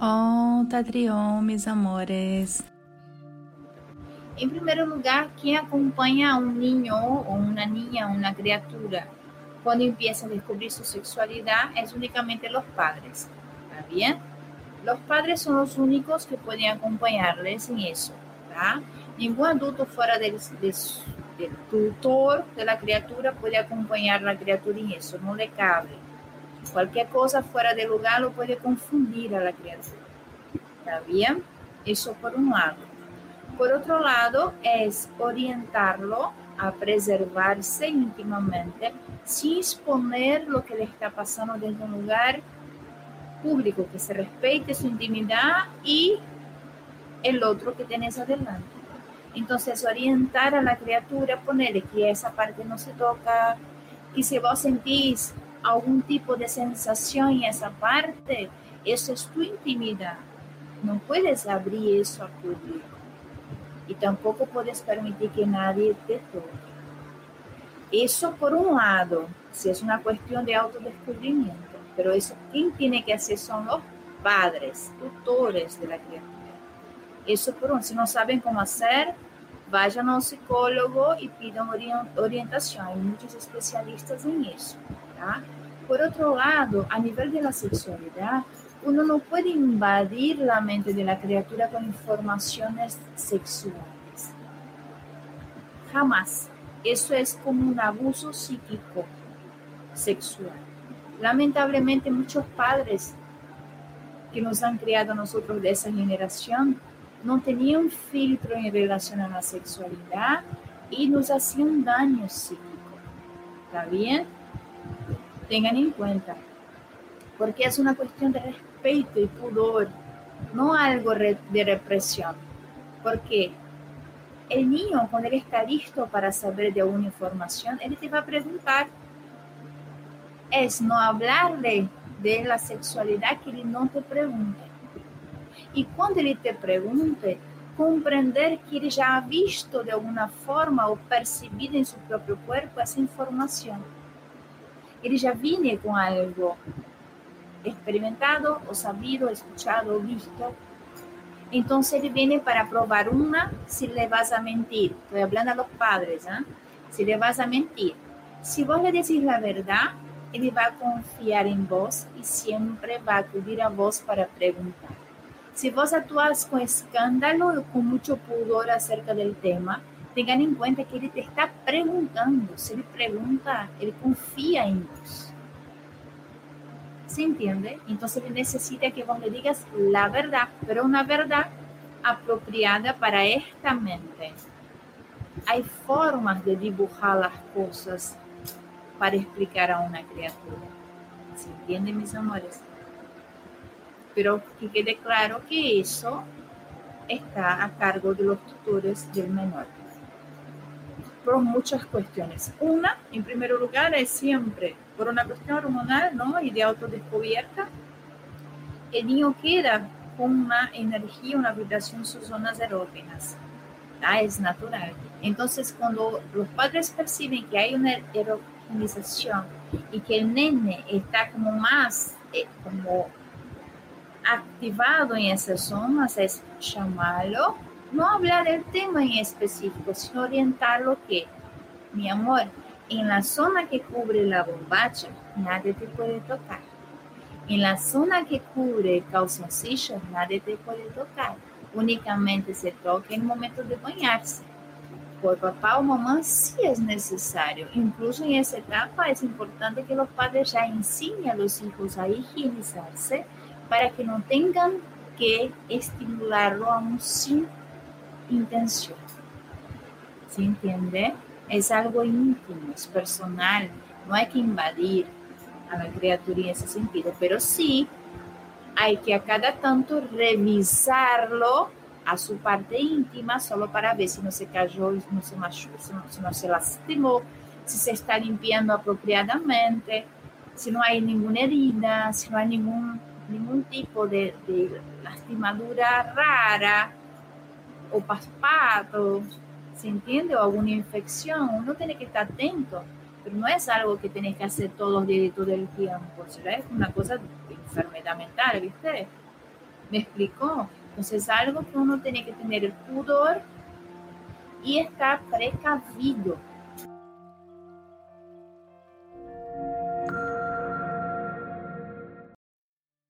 pregunta, Trión, mis amores. En primer lugar, ¿quién acompaña a un niño o una niña, una criatura, cuando empieza a descubrir su sexualidad? Es únicamente los padres. ¿Está bien? Los padres son los únicos que pueden acompañarles en eso. ¿verdad? Ningún adulto fuera del, del, del tutor de la criatura puede acompañar a la criatura en eso, no le cabe. Cualquier cosa fuera de lugar lo puede confundir a la criatura. ¿Está bien? Eso por un lado. Por otro lado, es orientarlo a preservarse íntimamente sin exponer lo que le está pasando desde un lugar público, que se respete su intimidad y el otro que tienes adelante. Entonces, orientar a la criatura, ponerle que esa parte no se toca, que si vos sentís algún tipo de sensación en esa parte, eso es tu intimidad. No puedes abrir eso al público y tampoco puedes permitir que nadie te toque. Eso por un lado, si es una cuestión de autodescubrimiento, pero eso quien tiene que hacer son los padres, tutores de la criatura. Eso por un, si no saben cómo hacer, vayan a un psicólogo y pidan orientación. Hay muchos especialistas en eso. ¿Tá? Por otro lado, a nivel de la sexualidad, uno no puede invadir la mente de la criatura con informaciones sexuales. Jamás. Eso es como un abuso psíquico sexual. Lamentablemente muchos padres que nos han criado a nosotros de esa generación no tenían filtro en relación a la sexualidad y nos hacían daño psíquico. ¿Está bien? Tengan en cuenta, porque es una cuestión de respeto y pudor, no algo de represión. Porque el niño, cuando él está listo para saber de alguna información, él te va a preguntar. Es no hablarle de la sexualidad que él no te pregunte. Y cuando él te pregunte, comprender que ele já ha visto de alguma forma ou percebido em seu próprio corpo essa informação. Ele já vinha com algo experimentado o sabido, escuchado o visto. Entonces él viene para probar una si le vas a mentir. Estoy hablando a los padres, ¿eh? Si le vas a mentir. Si vos le decís la verdad, él va a confiar en vos y siempre va a acudir a vos para preguntar. Si vos actúas con escándalo o con mucho pudor acerca del tema, tengan en cuenta que él te está preguntando. Si él pregunta, él confía en vos. ¿Se entiende? Entonces necesita que vos le digas la verdad, pero una verdad apropiada para esta mente. Hay formas de dibujar las cosas para explicar a una criatura. ¿Se entiende, mis amores? Pero que quede claro que eso está a cargo de los tutores del menor. Por muchas cuestiones. Una, en primer lugar, es siempre por una cuestión hormonal ¿no? y de autodescubierta, el niño queda con una energía, una vibración en sus zonas erógenas. ¿ah? Es natural. Entonces, cuando los padres perciben que hay una erogenización y que el nene está como más eh, como activado en esas zonas, es llamarlo, no hablar del tema en específico, sino orientarlo que, mi amor, en la zona que cubre la bombacha, nadie te puede tocar. En la zona que cubre calzoncillos, nadie te puede tocar. Únicamente se toca en el momento de bañarse. Por papá o mamá sí es necesario. Incluso en esa etapa es importante que los padres ya enseñen a los hijos a higienizarse para que no tengan que estimularlo aún sin intención. ¿Se entiende? es algo íntimo, es personal, no hay que invadir a la criatura en ese sentido, pero sí hay que a cada tanto revisarlo a su parte íntima solo para ver si no se cayó, no se machucó, si no, se lastimó, si se está limpiando apropiadamente, si no hay ninguna herida, si no hay ningún, ningún tipo de lastimadura rara o paspado, ¿se entiende? O alguna infección, uno tiene que estar atento, pero no es algo que tienes que hacer todos los días todo el tiempo, es una cosa de enfermedad mental, ¿viste? ¿Me explicó? Entonces, algo que uno tiene que tener el pudor y estar precavido